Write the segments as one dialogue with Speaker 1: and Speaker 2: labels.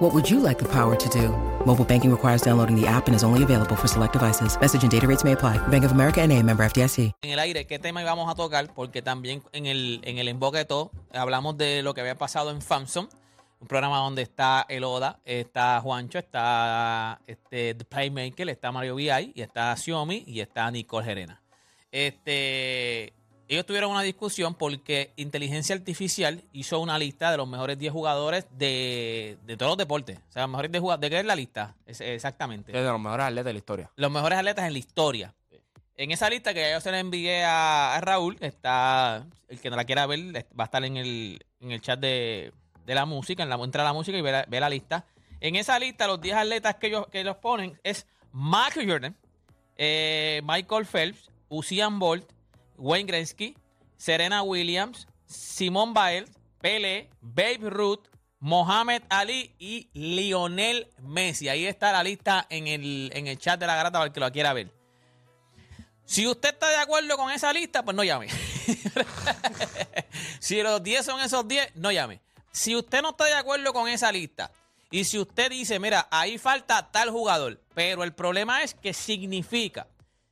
Speaker 1: What would you like the power to do? Mobile banking requires downloading the app and is only available for select devices. Message and data rates may apply. Bank of America and a member FDIC.
Speaker 2: en el aire qué tema íbamos a tocar, porque también en el, en el emboque de todo hablamos de lo que había pasado en Famson, un programa donde está el Oda, está Juancho, está este, The Playmaker, está Mario VI, y está Xiaomi y está Nicole Gerena. Este, ellos tuvieron una discusión porque Inteligencia Artificial hizo una lista de los mejores 10 jugadores de, de todos los deportes. O sea, los mejores 10 jugadores. ¿De qué es la lista? Es- exactamente
Speaker 3: Es de los mejores atletas de la historia.
Speaker 2: los mejores atletas en la historia. En esa lista que yo se la envié a, a Raúl, está el que no la quiera ver, va a estar en el, en el chat de, de la música, en la entra a la música y ve la, ve la lista. En esa lista, los 10 atletas que ellos, que ellos ponen es Michael Jordan, eh, Michael Phelps, Usain Bolt, Wayne Gretzky, Serena Williams, Simone Biles, Pele, Babe Ruth, Mohamed Ali y Lionel Messi. Ahí está la lista en el, en el chat de la garata para el que lo quiera ver. Si usted está de acuerdo con esa lista, pues no llame. si los 10 son esos 10, no llame. Si usted no está de acuerdo con esa lista y si usted dice, mira, ahí falta tal jugador, pero el problema es que significa,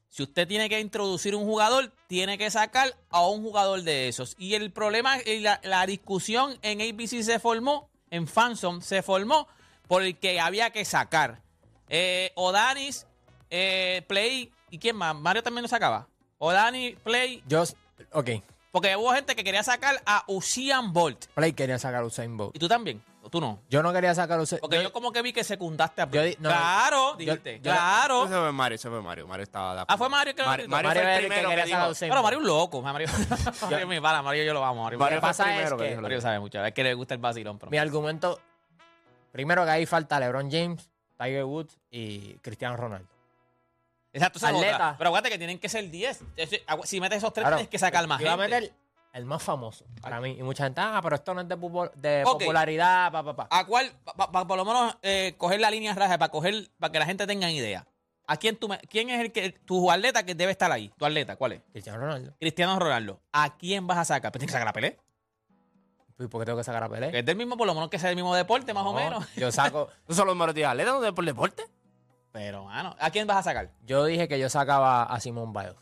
Speaker 2: si usted tiene que introducir un jugador, tiene que sacar a un jugador de esos. Y el problema, y la, la discusión en ABC se formó, en Fansom se formó, porque había que sacar. Eh, Odanis, eh, Play, ¿y quién más? Mario también lo sacaba. Odani, Play,
Speaker 3: Yo, ok,
Speaker 2: porque hubo gente que quería sacar a Usain Bolt.
Speaker 3: Play quería sacar a Usain
Speaker 2: ¿Y
Speaker 3: Bolt.
Speaker 2: tú también? ¿O tú no?
Speaker 3: Yo no quería sacar Usain
Speaker 2: Porque yo, como que vi que secundaste a
Speaker 3: yo di- no,
Speaker 2: claro,
Speaker 3: yo-
Speaker 2: dijiste.
Speaker 3: yo-
Speaker 2: claro.
Speaker 3: Ese fue Mario, ese fue Mario. Mario estaba de
Speaker 2: Ah, fue Mario que lo
Speaker 3: Mario. Mario Mario fue era el que primero que quería sacar. Usain
Speaker 2: Pero. Mario es un loco. Mario, Mario es mi pana. Mario yo lo amo. Mario,
Speaker 3: Mario pasa es primero que
Speaker 2: que
Speaker 3: dijo.
Speaker 2: Mario sabe mucho. Es que le gusta el vacilón. Pero...
Speaker 3: Mi argumento, primero que ahí falta LeBron James, Tiger Woods y Cristiano Ronaldo.
Speaker 2: Exacto, esa es
Speaker 3: Atleta.
Speaker 2: Pero aguante que tienen que ser 10. Ese- agu- Si metes esos tres,
Speaker 3: Claro,
Speaker 2: tienes que sacar más
Speaker 3: Iba a
Speaker 2: gente.
Speaker 3: meter el más famoso para mí. Y mucha gente, ah, pero esto no es de, de
Speaker 2: Ok.
Speaker 3: popularidad, pa, pa, pa.
Speaker 2: ¿A cuál? Para por lo menos eh, coger la línea raja, para coger, para que la gente tenga idea. ¿A quién tú me- quién es el que tu atleta que debe estar ahí? Tu atleta, ¿cuál es?
Speaker 3: Cristiano Ronaldo.
Speaker 2: Cristiano Ronaldo. ¿A quién vas a sacar? Pues tienes que sacar a Pelé.
Speaker 3: ¿Y por qué tengo que sacar a Pelé?
Speaker 2: Que es del mismo, por lo menos que sea del mismo deporte, más o
Speaker 3: No,
Speaker 2: menos.
Speaker 3: Yo saco. ¿No son los mejores días atletas no por deporte?
Speaker 2: Pero, mano, ¿a quién vas a sacar?
Speaker 3: Yo dije que yo sacaba a Simón Biles.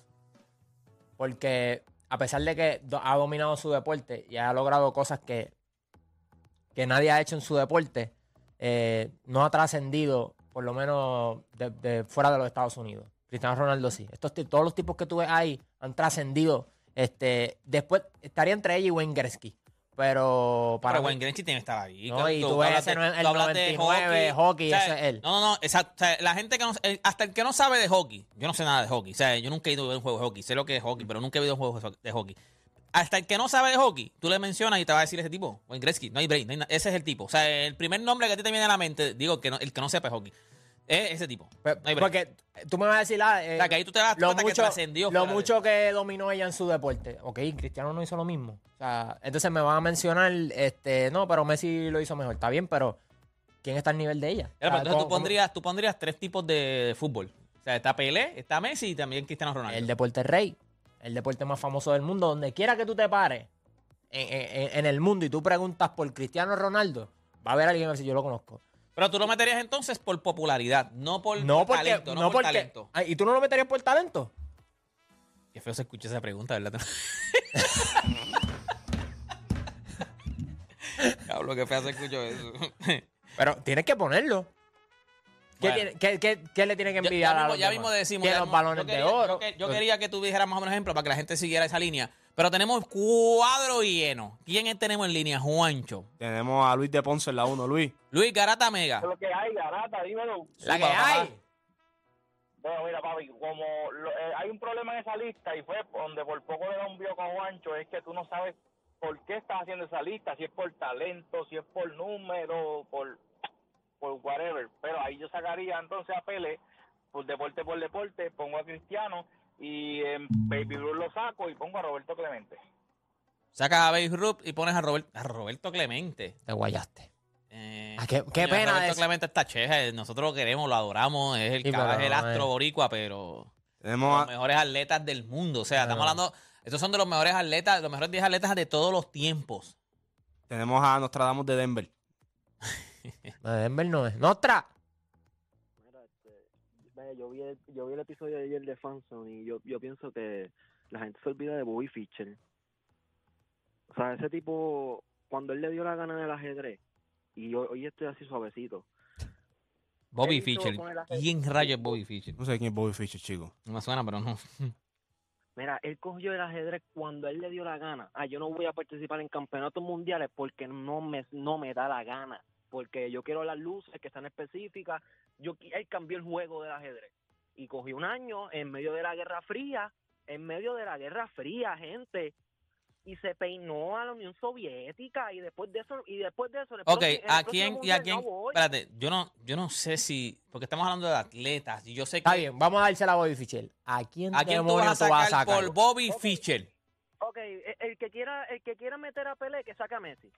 Speaker 3: Porque a pesar de que ha dominado su deporte y ha logrado cosas que, que nadie ha hecho en su deporte, eh, no ha trascendido, por lo menos de, fuera de los Estados Unidos. Cristiano Ronaldo sí. Estos, todos los tipos que tú ves ahí han trascendido. Este, después estaría entre ella y Wayne Gretzky. Pero para mí-
Speaker 2: Wayne Gretzky tiene que estar ahí.
Speaker 3: No, y tú ves
Speaker 2: hablas
Speaker 3: ese
Speaker 2: de-
Speaker 3: el
Speaker 2: tú hablas de
Speaker 3: 99, hockey,
Speaker 2: O sea,
Speaker 3: ese es él.
Speaker 2: No, no, no, exacto. O sea, la gente que no, eh, hasta el que no sabe de hockey, yo no sé nada de hockey. O sea, yo nunca he ido a ver un juego de hockey. Sé lo que es hockey, pero nunca he visto un juego de hockey. Hasta el que no sabe de hockey, tú le mencionas y te va a decir ese tipo, Wayne Gretzky, no hay break, no hay na- ese es el tipo. O sea, el primer nombre que a ti te viene a la mente, digo, que no- el que no sepa de hockey, es ese tipo.
Speaker 3: Pe-
Speaker 2: No hay break.
Speaker 3: porque tú me vas a decir, ah, eh,
Speaker 2: O sea, que ahí tú te das
Speaker 3: lo
Speaker 2: cuenta que
Speaker 3: mucho,
Speaker 2: trascendió
Speaker 3: lo mucho que dominó ella en su deporte. Ok, Cristiano no hizo lo mismo. O sea, entonces me van a mencionar, este, no, pero Messi lo hizo mejor. Está bien, pero ¿quién está al nivel de ella?
Speaker 2: Ya,
Speaker 3: O
Speaker 2: pero
Speaker 3: sea,
Speaker 2: entonces tú
Speaker 3: ¿cómo-
Speaker 2: pondrías, tú pondrías tres tipos de fútbol. O sea, está Pelé, está Messi y también Cristiano Ronaldo.
Speaker 3: El deporte rey, el deporte más famoso del mundo, donde quiera que tú te pares en, en- en el mundo y tú preguntas por Cristiano Ronaldo, va a haber alguien que va a decir, yo lo conozco.
Speaker 2: Pero tú lo meterías entonces por popularidad, no por,
Speaker 3: No
Speaker 2: por
Speaker 3: porque,
Speaker 2: talento, no,
Speaker 3: no
Speaker 2: por
Speaker 3: porque,
Speaker 2: talento.
Speaker 3: Ah, ¿y tú no lo meterías por talento?
Speaker 2: Qué feo se escucha esa pregunta, ¿verdad? Hablo que feo se escuchó eso.
Speaker 3: Pero tienes que ponerlo. ¿Qué,
Speaker 2: Bueno.
Speaker 3: tiene- qué- qué- qué le tiene que
Speaker 2: Ya-
Speaker 3: envidiar
Speaker 2: ya,
Speaker 3: a
Speaker 2: mismo,
Speaker 3: los
Speaker 2: ya
Speaker 3: demás?
Speaker 2: mismo decimos.
Speaker 3: Que
Speaker 2: ya
Speaker 3: los balones
Speaker 2: yo quería-
Speaker 3: de oro.
Speaker 2: Yo quería que tú dijeras más o menos ejemplo para que la gente siguiera esa línea. Pero tenemos cuadro lleno. ¿Quién tenemos en línea? Juancho.
Speaker 4: Tenemos a Luis de Ponce en la 1, Luis.
Speaker 2: Luis Garata Mega.
Speaker 5: lo que hay, garata, dímelo.
Speaker 3: La que hay.
Speaker 5: Bueno, mira, papi, como lo- eh, hay un problema en esa lista y fue donde por poco le da un bio con Juancho, es que tú no sabes por qué estás haciendo esa lista, si es por talento, si es por número, por, por whatever. Pero ahí yo sacaría entonces a Pele, por deporte por deporte, pongo a Cristiano y en Baby Ruth lo saco y pongo a Roberto Clemente.
Speaker 2: Sacas a Babe Ruth y pones a, Robert- a Roberto Clemente.
Speaker 3: Te guayaste.
Speaker 2: Eh,
Speaker 3: Ah, qué- qué
Speaker 2: coño,
Speaker 3: pena
Speaker 2: Roberto. Clemente está chévere. Nosotros lo queremos, lo adoramos. Es el,
Speaker 3: Sí,
Speaker 2: es el astro boricua, pero
Speaker 4: Tenemos
Speaker 2: los
Speaker 4: a-
Speaker 2: mejores atletas del mundo. O sea, estamos hablando. Estos son de los mejores atletas, los mejores 10 atletas de todos los tiempos.
Speaker 4: tenemos a Nostradamus de Denver.
Speaker 3: No, Denver no es. ¡Nostra!
Speaker 6: Yo vi el, yo vi el episodio de ayer de Fanson y yo, yo pienso que la gente se olvida de Bobby Fischer. O sea, ese tipo, cuando él le dio la gana del ajedrez, y hoy, hoy estoy así suavecito.
Speaker 2: Bobby Fischer. ¿Quién rayos es Bobby Fischer?
Speaker 4: No sé quién es Bobby Fischer, chico.
Speaker 2: No me suena, pero no.
Speaker 6: Mira, él cogió el ajedrez cuando él le dio la gana. Ah, yo no voy a participar en campeonatos mundiales porque no me, no me da la gana. Porque yo quiero las luces que están específicas. Yo, él cambió el juego del ajedrez. Y cogió un año en medio de la Guerra Fría. En medio de la Guerra Fría, gente. Y se peinó a la Unión Soviética. Y después de eso, y después de eso.
Speaker 2: Ok, ¿a quién y a quién?
Speaker 6: no.
Speaker 2: Espérate, yo no, yo no sé si. Porque estamos hablando de atletas. Y yo sé que.
Speaker 3: Está bien, vamos a dársela a Bobby Fischer. ¿A quién,
Speaker 2: ¿A quién tú vas a sacar, por Bobby. Fischer?
Speaker 6: Ok, el que quiera, el que quiera meter a Pelé, que saque a Messi.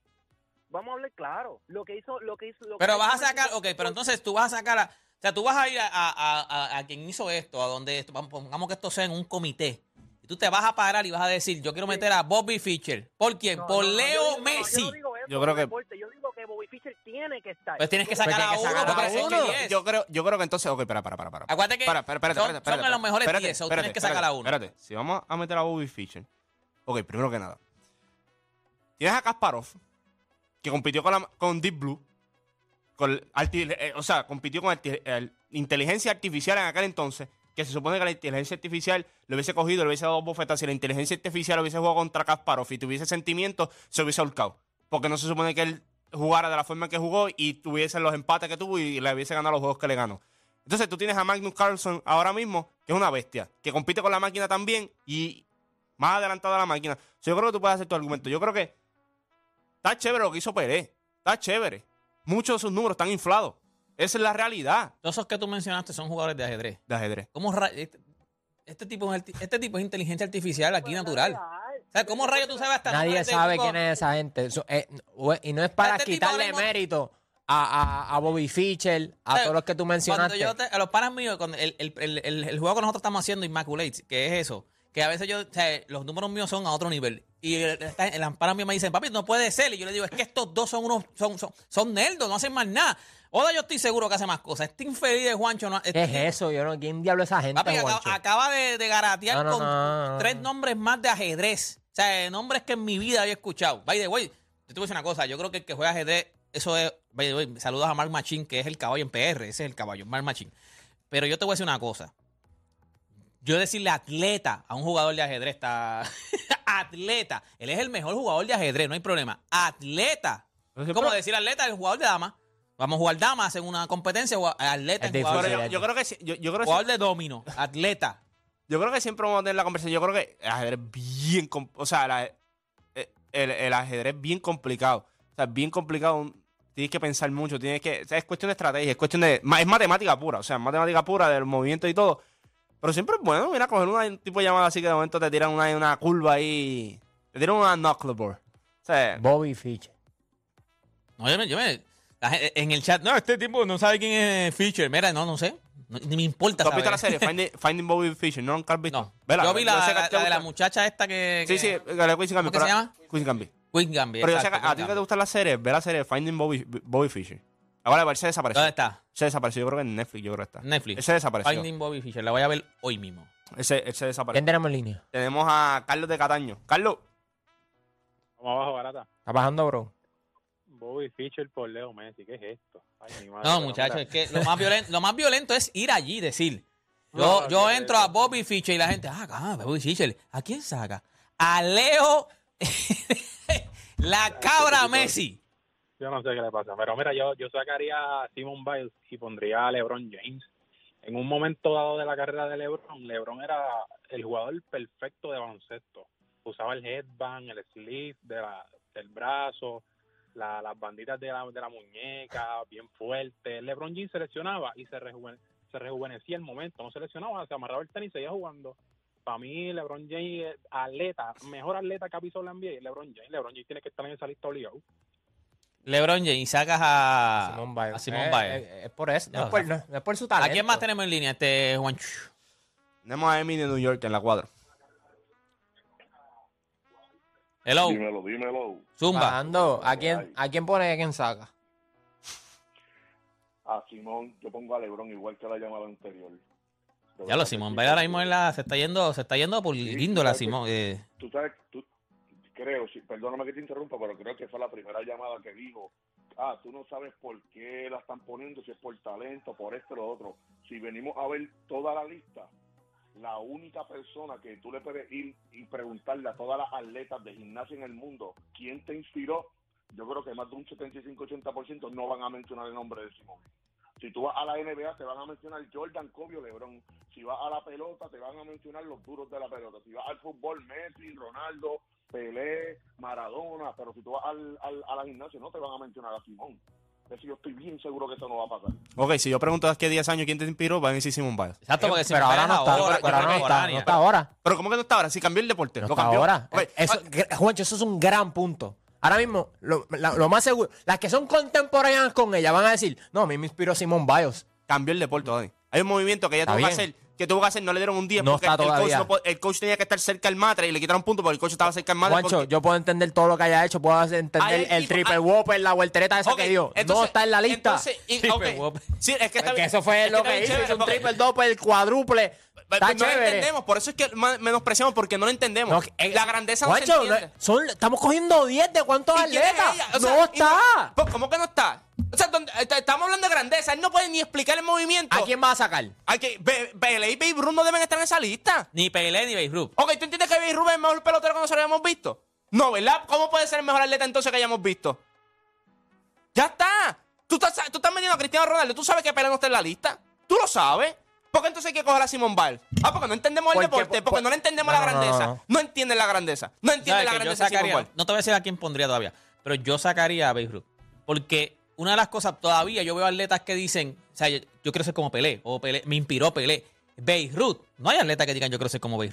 Speaker 6: Vamos a hablar claro. Lo que hizo, lo que hizo. lo que
Speaker 2: Pero
Speaker 6: hizo
Speaker 2: vas a sacar, ok, pero entonces tú vas a sacar a. O sea, tú vas a ir a, a, a- a- quien hizo esto, a donde esto, vamos, pongamos que esto sea en un comité. Y tú te vas a parar y vas a decir, yo quiero meter a Bobby Fischer. ¿Por quién?
Speaker 6: No,
Speaker 2: Por
Speaker 6: no, no,
Speaker 2: Leo
Speaker 6: yo digo- no,
Speaker 2: Messi.
Speaker 6: yo no digo eso,
Speaker 4: Yo creo que-
Speaker 6: deporte, yo digo que Bobby Fischer tiene que estar.
Speaker 2: Pues tienes que sacar a uno
Speaker 3: sacar a
Speaker 2: porque es
Speaker 3: uno.
Speaker 2: el 10.
Speaker 4: Yo creo, yo creo que entonces. Ok, espera, para, para, para.
Speaker 2: Acuérdate que
Speaker 4: Espera, espera, espérate,
Speaker 2: son,
Speaker 4: espérate, espérate,
Speaker 2: son de los mejores
Speaker 4: espérate,
Speaker 2: 10, so
Speaker 4: espérate,
Speaker 2: tienes que sacar a uno.
Speaker 4: Espérate, si vamos a meter a Bobby Fischer. Ok, primero que nada. Tienes a Kasparov, que compitió con, Deep Blue. Con eh, o sea, compitió con inteligencia artificial en aquel entonces. Que se supone que la inteligencia artificial le hubiese cogido, le hubiese dado bofetas. Si la inteligencia artificial hubiese jugado contra Kasparov y tuviese sentimientos, se hubiese ahorcado. Porque no se supone que él jugara de la forma que jugó y tuviese los empates que tuvo y le hubiese ganado los juegos que le ganó. Entonces tú tienes a Magnus Carlson ahora mismo, que es una bestia, que compite con la máquina también y más adelantado a la máquina. O sea, yo creo que tú puedes hacer tu argumento. Yo creo que está chévere lo que hizo Pelé. Está chévere. Muchos de sus números están inflados. Esa es la realidad
Speaker 2: Todos esos que tú mencionaste son jugadores de ajedrez.
Speaker 4: de ajedrez.
Speaker 2: ¿Cómo este, este tipo es, arti- este tipo es inteligencia artificial aquí natural. O sea, ¿cómo rayos tú sabes hasta
Speaker 3: Nadie
Speaker 2: de
Speaker 3: sabe
Speaker 2: tipo-
Speaker 3: quién es esa gente. Eso, eh, y no es para
Speaker 2: Este
Speaker 3: quitarle mérito a, a, a Bobby Fischer, a
Speaker 2: O sea,
Speaker 3: todos los que tú
Speaker 2: Cuando
Speaker 3: mencionaste.
Speaker 2: yo te- a los panas míos, cuando el, el, el, el- el juego que nosotros estamos haciendo, Immaculate, que es eso, que a veces yo, o sea, los números míos son a otro nivel. Y el, el amparo mío me dicen, papi, no puede ser. Y yo le digo, es que estos dos son unos, son, son, son nerdos, no hacen más nada. Oda yo estoy seguro que hace más cosas. Este infeliz de Juancho no
Speaker 3: ¿Qué
Speaker 2: este-
Speaker 3: es eso? Yo no, ¿Quién diablo es esa gente,
Speaker 2: Papi, acaba, de, de garatear
Speaker 3: No, no,
Speaker 2: con
Speaker 3: no.
Speaker 2: tres nombres más de ajedrez. O sea, nombres que en mi vida había escuchado. By the way, yo te voy a decir una cosa. Yo creo que el que juega ajedrez, eso es. By the way, saludos a Mark Machín, que es el caballo en PR. Ese es el caballo, Mark Machín. Pero yo te voy a decir una cosa. Yo decirle atleta a un jugador de ajedrez está. atleta. Él es el mejor jugador de ajedrez, no hay problema. Atleta.
Speaker 4: Pero
Speaker 2: Como decir atleta el jugador de dama. Vamos a jugar damas en una competencia, atleta
Speaker 3: Es
Speaker 2: en jugador,
Speaker 4: yo, yo creo que yo, yo creo que
Speaker 2: jugador de domino. Atleta.
Speaker 4: Yo creo que siempre vamos a tener la conversación. Yo creo que el ajedrez es bien. O sea, la- eh, el, el ajedrez es bien complicado. O sea, es bien complicado. Tienes que pensar mucho. Tienes que. o sea, es cuestión de estrategia. Es cuestión de. Es matemática pura. O sea, es matemática pura del movimiento y todo. Pero siempre es bueno. Mira, coger un tipo de llamada así que de momento te tiran una, una curva ahí. Te tiran una knuckleball. O sea,
Speaker 3: Bobby Fischer.
Speaker 2: No, yo me, yo me- la en el chat, no, este tipo no sabe quién es Fischer. Mira, no, no sé. No- ni me importa.
Speaker 4: ¿tú has visto la serie Finding, Finding Bobby Fischer? ¿No nunca has visto?
Speaker 2: No.
Speaker 4: Vela,
Speaker 2: yo vi la, la-
Speaker 4: te
Speaker 2: la de la muchacha esta que.
Speaker 4: Sí,
Speaker 2: que-
Speaker 4: sí, la de Queen's Gambit.
Speaker 2: ¿Cómo que se
Speaker 4: pero-
Speaker 2: llama?
Speaker 4: Queen's Gambit.
Speaker 2: Queen Gambit.
Speaker 4: Pero yo sé que a ti
Speaker 2: Queen
Speaker 4: que te gustan las series, ve la serie Finding Bobby, Bobby Fischer. Ahora, a ver, se desapareció.
Speaker 2: ¿Dónde está?
Speaker 4: Se desapareció, yo creo que en Netflix, yo creo que está.
Speaker 2: Netflix.
Speaker 4: Ese desapareció.
Speaker 2: Finding Bobby Fischer. La voy a ver hoy mismo.
Speaker 4: Ese, ese desapareció.
Speaker 3: ¿Quién tenemos en línea?
Speaker 4: Tenemos a Carlos de Cataño. Carlos,
Speaker 5: Vamos abajo, barata.
Speaker 3: ¿Está bajando, bro?
Speaker 5: Bobby Fischer por Leo Messi, ¿qué es esto? Ay, mi madre,
Speaker 2: No, muchachos, es que lo más, violento, lo más violento es ir allí y decir. Yo,
Speaker 5: No,
Speaker 2: yo
Speaker 5: que-
Speaker 2: entro a Bobby Fischer y la gente, ah, ah, Bobby Fischer, ¿a quién saca? A Leo, la cabra Messi.
Speaker 5: Yo no sé qué le pasa, pero mira, yo, yo sacaría a Simon Biles y pondría a LeBron James. En un momento dado de la carrera de LeBron, LeBron era el jugador perfecto de baloncesto. Usaba el headband, el sleeve de la, del brazo, la- las banditas de la, de la muñeca, bien fuerte. LeBron James se lesionaba y se, rejuven- se rejuvenecía el momento. No se lesionaba, se amarraba el tenis y seguía jugando.
Speaker 7: para mí LeBron James es atleta, mejor atleta que ha pisado la NBA LeBron James. LeBron James tiene que estar en esa lista obligado.
Speaker 2: LeBron James y sacas a
Speaker 3: Simón Biles.
Speaker 2: a Simón
Speaker 3: Eh,
Speaker 2: Biles.
Speaker 3: eh, es por eso. No,
Speaker 2: No,
Speaker 3: es por,
Speaker 2: no.
Speaker 3: no, no es por su
Speaker 2: ¿A
Speaker 3: talento.
Speaker 2: quién más tenemos en línea? Este Juancho.
Speaker 4: Tenemos a Emi de New York en la cuadra.
Speaker 2: Hello,
Speaker 8: Dímelo, dímelo.
Speaker 2: Zumba.
Speaker 3: Bajando, ¿a quién, ¿a quién pone y a quién saca?
Speaker 8: A Simón, yo pongo a Lebron igual que la llamada anterior.
Speaker 2: Ya lo Simón Biles ahora mismo en la- se está yendo, se está yendo por
Speaker 8: Sí,
Speaker 2: guíndola,
Speaker 8: claro que-
Speaker 2: Simón. eh.
Speaker 8: Tú sabes, tú, creo, perdóname que te interrumpa, pero creo que fue la primera llamada que dijo, ah, tú no sabes por qué la están poniendo, si es por talento, por esto lo otro. Si venimos a ver toda la lista, la única persona que tú le puedes ir y preguntarle a todas las atletas de gimnasia en el mundo, ¿quién te inspiró? Yo creo que más de un 75-80% no van a mencionar el nombre de Simón. Si tú vas a la NBA, te van a mencionar Jordan, Kobe o LeBron. Si vas a la pelota, te van a mencionar los duros de la pelota. Si vas al fútbol, Messi, Ronaldo, Pelé, Maradona. Pero si tú vas al, al- a la gimnasia, no te van a mencionar a Simón. Eso yo estoy bien seguro que eso no va a pasar.
Speaker 4: Ok, si yo pregunto hace 10 años quién te inspiró, van a decir Simón Biles.
Speaker 2: Exacto, porque
Speaker 3: pero
Speaker 2: Simón
Speaker 3: ahora no está,
Speaker 2: ahora,
Speaker 3: pero ahora no está, no está ahora.
Speaker 4: Pero ¿cómo que no está ahora? Si cambió el deporte.
Speaker 3: No
Speaker 4: lo
Speaker 3: está
Speaker 4: cambió.
Speaker 3: ahora. Eso, Juancho, eso es un gran punto. Ahora mismo, lo, la- lo más seguro, las que son contemporáneas con ella van a decir, no, a mí me inspiró Simón Biles.
Speaker 4: cambió el deporte, Dani. Hay un movimiento que ella
Speaker 3: Está
Speaker 4: tuvo que hacer, que tuvo que hacer, no le dieron un 10
Speaker 3: No
Speaker 4: porque
Speaker 3: está
Speaker 4: el, coach no el coach tenía que estar cerca del matre y le quitaron punto porque el coach estaba cerca del matre.
Speaker 3: Juancho,
Speaker 4: porque-
Speaker 3: yo puedo entender todo lo que haya hecho, puedo entender el triple
Speaker 4: hay-
Speaker 3: whopper, la vueltereta esa que dio. no
Speaker 4: entonces-
Speaker 3: está en la lista.
Speaker 4: entonces, y-. Sí, es que está
Speaker 3: Porque
Speaker 4: bien-
Speaker 3: eso fue
Speaker 4: es
Speaker 3: lo que hizo,
Speaker 4: chévere
Speaker 3: hizo un
Speaker 4: porque-
Speaker 3: triple doble, el cuádruple. Está
Speaker 4: no lo
Speaker 3: chévere.
Speaker 4: entendemos, por eso es que menospreciamos porque no lo entendemos.
Speaker 3: No, eh,
Speaker 4: la grandeza no se entiende.
Speaker 3: son- estamos cogiendo 10 de cuántos
Speaker 4: ¿Y quién es
Speaker 3: atletas.
Speaker 4: sea,
Speaker 3: no está.
Speaker 4: ¿Cómo que no está? O sea, donde- est- estamos hablando de grandeza. Él no puede ni explicar el movimiento.
Speaker 3: ¿A quién va a sacar?
Speaker 4: Que, Be- Pelé y Babe Ruth no deben estar en esa lista.
Speaker 2: Ni Pelé ni Babe Ruth.
Speaker 4: Ok, ¿tú entiendes que Babe Ruth es el mejor pelotero que nosotros habíamos visto? No, ¿verdad? ¿Cómo puede ser el mejor atleta entonces que hayamos visto? ¡Ya está! Tú estás, tú estás metiendo a Cristiano Ronaldo. ¿Tú sabes que Pelé no está en la lista? ¿Tú lo sabes? ¿Por qué entonces hay que coger a Simón Biles? Ah, porque no entendemos el deporte, porque
Speaker 3: por-
Speaker 4: no le entendemos
Speaker 3: No,
Speaker 4: la
Speaker 3: no,
Speaker 4: grandeza.
Speaker 3: no.
Speaker 4: No, entienden la grandeza. No entienden
Speaker 2: ¿Sabes
Speaker 4: la grandeza de Simón
Speaker 2: no te voy a decir a quién pondría todavía, pero yo sacaría a Babe Ruth. Porque una de las cosas, todavía yo veo atletas que dicen, o sea, yo, yo quiero ser como Pelé, o Pelé, me inspiró Pelé. Babe Ruth, no hay atletas que digan yo quiero ser como Babe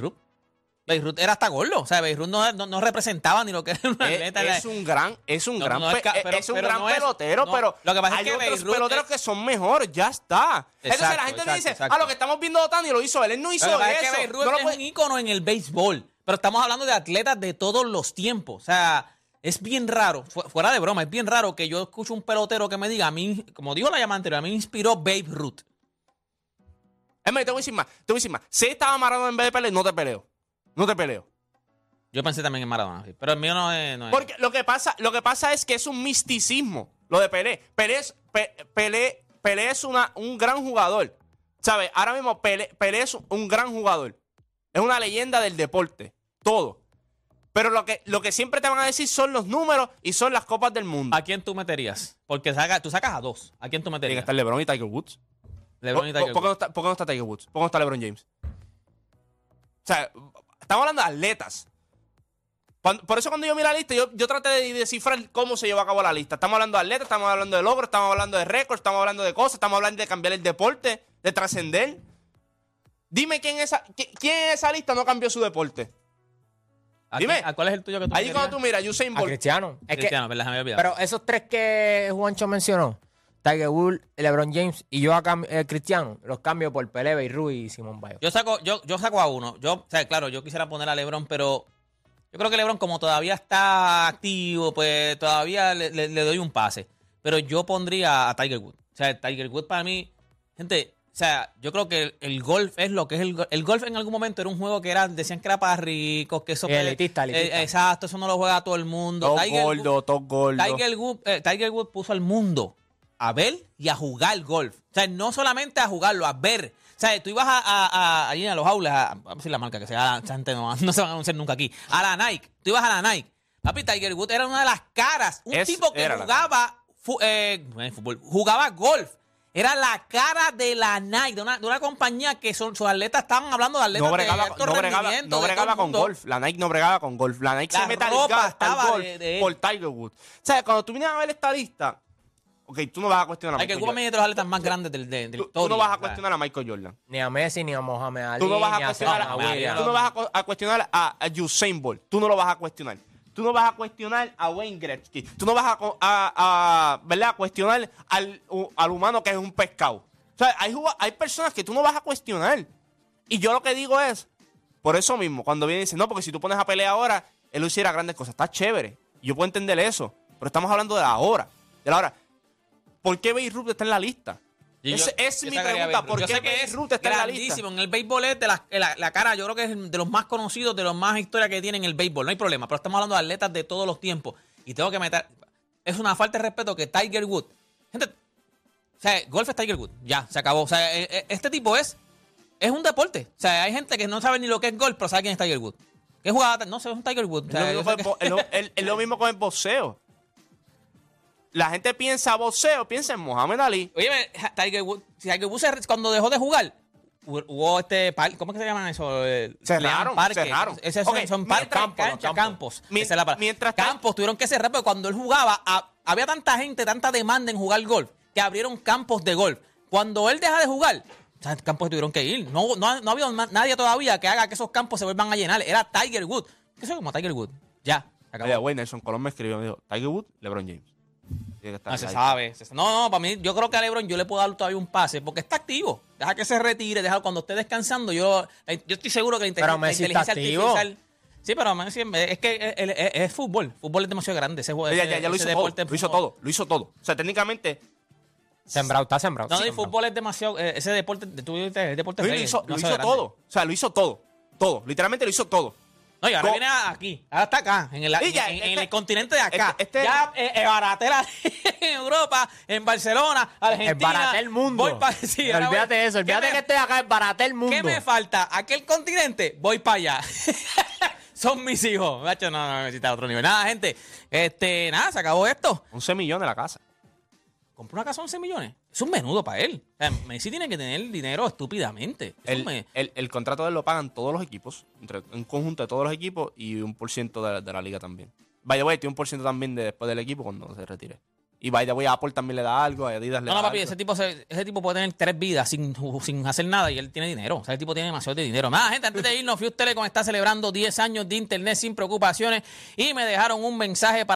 Speaker 2: Ruth era hasta gordo, o sea, Babe Ruth no, no- no representaba ni lo que era un
Speaker 4: Es,
Speaker 2: atleta.
Speaker 4: Eh, es un gran, es un
Speaker 2: No,
Speaker 4: gran,
Speaker 2: no es
Speaker 4: es,
Speaker 2: pero-
Speaker 4: es un
Speaker 2: pero
Speaker 4: gran
Speaker 2: es-
Speaker 4: pelotero, pero
Speaker 2: lo que pasa es
Speaker 4: hay
Speaker 2: que
Speaker 4: otros peloteros
Speaker 2: es-
Speaker 4: que son mejores, ya está. Entonces la
Speaker 2: Exacto,
Speaker 4: gente
Speaker 2: exacto,
Speaker 4: dice,
Speaker 2: exacto.
Speaker 4: ah, lo que estamos viendo Otani lo hizo él, él no hizo
Speaker 2: Lo que
Speaker 4: eso.
Speaker 2: es que
Speaker 4: No lo
Speaker 2: es
Speaker 4: puede-
Speaker 2: un ícono en el béisbol, pero estamos hablando de atletas de todos los tiempos. O sea, es bien raro, fu- fuera de broma, es bien raro que yo escuche un pelotero que me diga, a mí, como dijo la llamada anterior, a mí me inspiró Babe Ruth.
Speaker 4: Es más, te voy a decir más, te voy a decir más. Si estaba Maradona en vez de peleo, no te peleo. No te peleo.
Speaker 2: Yo pensé también en Maradona, pero el mío no es... No es.
Speaker 4: Porque lo que pasa, lo que pasa es que es un misticismo, lo de Pelé. Pelé es, Pe- Pelé, Pelé es una, un gran jugador. ¿Sabes? Ahora mismo Pelé, Pelé es un gran jugador. Es una leyenda del deporte. Todo. Pero lo que, lo que siempre te van a decir son los números y son las copas del mundo.
Speaker 2: ¿A quién tú meterías? Porque saca, tú sacas a dos. ¿A quién tú
Speaker 4: Tiene que
Speaker 2: meterías?
Speaker 4: estar LeBron y Tiger Woods.
Speaker 2: LeBron y
Speaker 4: ¿Por,
Speaker 2: Tiger
Speaker 4: por qué no
Speaker 2: Woods.
Speaker 4: está, por qué no está Tiger Woods? ¿Por qué no está LeBron James? O sea, estamos hablando de atletas. Cuando- por eso cuando yo miro la lista, yo, yo traté de descifrar cómo se llevó a cabo la lista. Estamos hablando de atletas, estamos hablando de logros, estamos hablando de récords, estamos hablando de cosas, estamos hablando de cambiar el deporte, de trascender. Dime quién, esa, qui- quién en esa lista no cambió su deporte.
Speaker 2: ¿A,
Speaker 4: dime.
Speaker 2: a cuál es el tuyo que tú
Speaker 4: Ahí cuando tú miras, Usain
Speaker 3: A
Speaker 4: Bolt.
Speaker 3: Cristiano. Es que,
Speaker 2: Cristiano, olvidado.
Speaker 3: pero esos tres que Juancho mencionó, Tiger Woods, LeBron James y yo a cam- eh, Cristiano, los cambio por Pelé, Beirut y Simón Biles.
Speaker 2: Yo saco, yo, yo saco a uno. Yo, o sea, claro, yo quisiera poner a LeBron, pero yo creo que LeBron, como todavía está activo, pues todavía le, le- le doy un pase. Pero yo pondría a Tiger Woods. O sea, Tiger Woods para mí, gente, o sea, yo creo que el, el golf es lo que es el golf. El golf en algún momento era un juego que era, decían que era para ricos, que eso.
Speaker 3: Elitista, elitista.
Speaker 2: Eh, exacto, eso no lo juega todo el mundo.
Speaker 4: Top
Speaker 2: Tiger Woods-
Speaker 4: gordo, top gordo.
Speaker 2: Tiger Woods, eh, Tiger Woods puso al mundo a ver y a jugar golf. O sea, no solamente a jugarlo, a ver. O sea, tú ibas a, a, a- allí a los aulas, a, vamos a decir la marca que sea, gente no, no se van a anunciar nunca aquí, a la Nike. Tú ibas a la Nike. Papi, Tiger Woods era una de las caras. Un
Speaker 4: Es-
Speaker 2: tipo que jugaba fu- eh, es fútbol, jugaba golf. Era la cara de la Nike, de una, de una compañía que son, sus atletas estaban hablando de atletas
Speaker 4: No bregaba,
Speaker 2: de alto
Speaker 4: no bregaba, no con golf. La Nike no bregaba con golf. La Nike
Speaker 2: La
Speaker 4: se
Speaker 2: estaba
Speaker 4: golf
Speaker 2: de- de
Speaker 4: por Tiger Woods. O sea, cuando tú vienes a ver esta lista, Ok, tú no vas a cuestionar a
Speaker 2: Hay que
Speaker 4: Michael
Speaker 2: Cuba
Speaker 4: Jordan.
Speaker 2: de los atletas más grandes del, de, de la
Speaker 4: Tú, tú
Speaker 2: historia.
Speaker 4: no vas a cuestionar a Michael Jordan.
Speaker 3: Ni a Messi, ni a Mohamed Ali.
Speaker 4: Tú no vas a
Speaker 3: ni a
Speaker 4: cuestionar
Speaker 2: a-
Speaker 3: Williams.
Speaker 4: Tú no vas a, cu- a cuestionar a, a Usain Bolt. Tú no lo vas a cuestionar. Tú no vas a cuestionar a Wayne Gretzky. Tú no vas a, co- a- a, ¿verdad? a cuestionar al, u- al humano que es un pescado. O sea, hay, hay personas que tú no vas a cuestionar. Y yo lo que digo es, por eso mismo, cuando viene y dice, no, porque si tú pones a pelear ahora, él hiciera grandes cosas. Está chévere. Yo puedo entender eso. Pero estamos hablando de la hora. De la hora. ¿Por qué Beirut está en la lista?
Speaker 2: Yo-
Speaker 4: es mi pregunta. ¿Por qué Beirut está en la lista?
Speaker 2: En el béisbol es de la, la, la cara, yo creo que es de los más conocidos, de los más historias que tiene en el béisbol. No hay problema, pero estamos hablando de atletas de todos los tiempos. Y tengo que meter. Es una falta de respeto que Tiger Wood. Gente, o sea, golf es Tiger Wood. Ya, se acabó. O sea, eh, eh, este tipo es. Es un deporte. O sea, hay gente que no sabe ni lo que es golf, pero sabe quién es Tiger Wood. ¿Qué jugada? No sé, es un Tiger Wood. O
Speaker 4: Es
Speaker 2: sea,
Speaker 4: lo, mismo el, es lo mismo con el boxeo. La gente piensa boxeo, piensa en Mohamed Ali.
Speaker 2: Oye, Tiger Wood, si Tiger Wood se- cuando dejó de jugar, hubo este par- ¿cómo es que se llaman eso? Eh,
Speaker 4: Cerraron,
Speaker 2: parques.
Speaker 4: cerraron.
Speaker 2: Ese son, parques,
Speaker 3: campos, los
Speaker 2: canchas,
Speaker 3: campos.
Speaker 2: campos.
Speaker 4: Mien-
Speaker 2: Esa es la palabra.
Speaker 4: mientras
Speaker 2: campos tuvieron que cerrar porque cuando él jugaba a- había tanta gente, tanta demanda en jugar golf que abrieron campos de golf. Cuando él deja de jugar, campos tuvieron que ir. No, no, no había nadie todavía que haga que esos campos se vuelvan a llenar. Era Tiger Wood. ¿Qué es como Tiger Wood? Ya. acabó.
Speaker 4: Oye, Nelson Colón me escribió, me dijo, Tiger Wood, LeBron James. Tiene que estar
Speaker 2: No, se
Speaker 4: ahí.
Speaker 2: sabe. se- No, no, para mí, yo creo que a LeBron yo le puedo dar todavía un pase porque está activo. Deja que se retire, deja cuando esté descansando. Yo, yo estoy seguro que la,
Speaker 3: Pero
Speaker 2: inteligencia
Speaker 3: activo.
Speaker 2: artificial. Sí, pero Messi es que es, es- es fútbol. Fútbol es demasiado grande. Ese, juego-
Speaker 4: Ya, ya, ya lo hizo todo. Lo hizo todo. Lo hizo todo. O sea, técnicamente,
Speaker 3: Sembrado, está sembrado.
Speaker 2: No, el
Speaker 3: sembrado.
Speaker 2: fútbol es demasiado. eh, ese deporte, tú deporte
Speaker 4: lo
Speaker 2: reggae,
Speaker 4: hizo, lo hizo todo. O sea, lo hizo todo. Todo. Literalmente lo hizo todo.
Speaker 2: No, y ahora viene aquí. Ahora está acá, en el,
Speaker 4: ya,
Speaker 2: en- en
Speaker 4: este-
Speaker 2: el continente de acá.
Speaker 4: este- este-
Speaker 2: ya eh, eh, baratela en Europa, en Barcelona, Argentina.
Speaker 3: Es barate el mundo.
Speaker 2: Voy pa- sí,
Speaker 3: olvídate
Speaker 2: voy-
Speaker 3: de eso.
Speaker 2: ¿Qué
Speaker 3: Olvídate
Speaker 2: me-
Speaker 3: que estoy acá. Es barate el mundo.
Speaker 2: ¿Qué me falta? ¿Aquel continente? Voy para allá. Son mis hijos. Macho, no, no, necesita otro nivel. Nada, gente. Este, nada, se acabó esto.
Speaker 4: 11 millones la casa.
Speaker 2: Compró una casa de 11 millones. Es un menudo para él. O sea, Messi tiene que tener dinero estúpidamente.
Speaker 4: El,
Speaker 2: me-
Speaker 4: el- el contrato de él lo pagan todos los equipos, entre, un conjunto de todos los equipos y un por ciento de, de la liga también. By the way, tiene un por ciento también de después del equipo cuando se retire. Y by the way, Apple también le da algo, a Adidas le
Speaker 2: No,
Speaker 4: da
Speaker 2: no, papi,
Speaker 4: algo.
Speaker 2: ese tipo, se- ese tipo puede tener tres vidas sin, sin hacer nada y él tiene dinero. O sea, ese tipo tiene demasiado de dinero. Nada, gente, antes de irnos, Fuse Telecom está celebrando 10 años de internet sin preocupaciones y me dejaron un mensaje para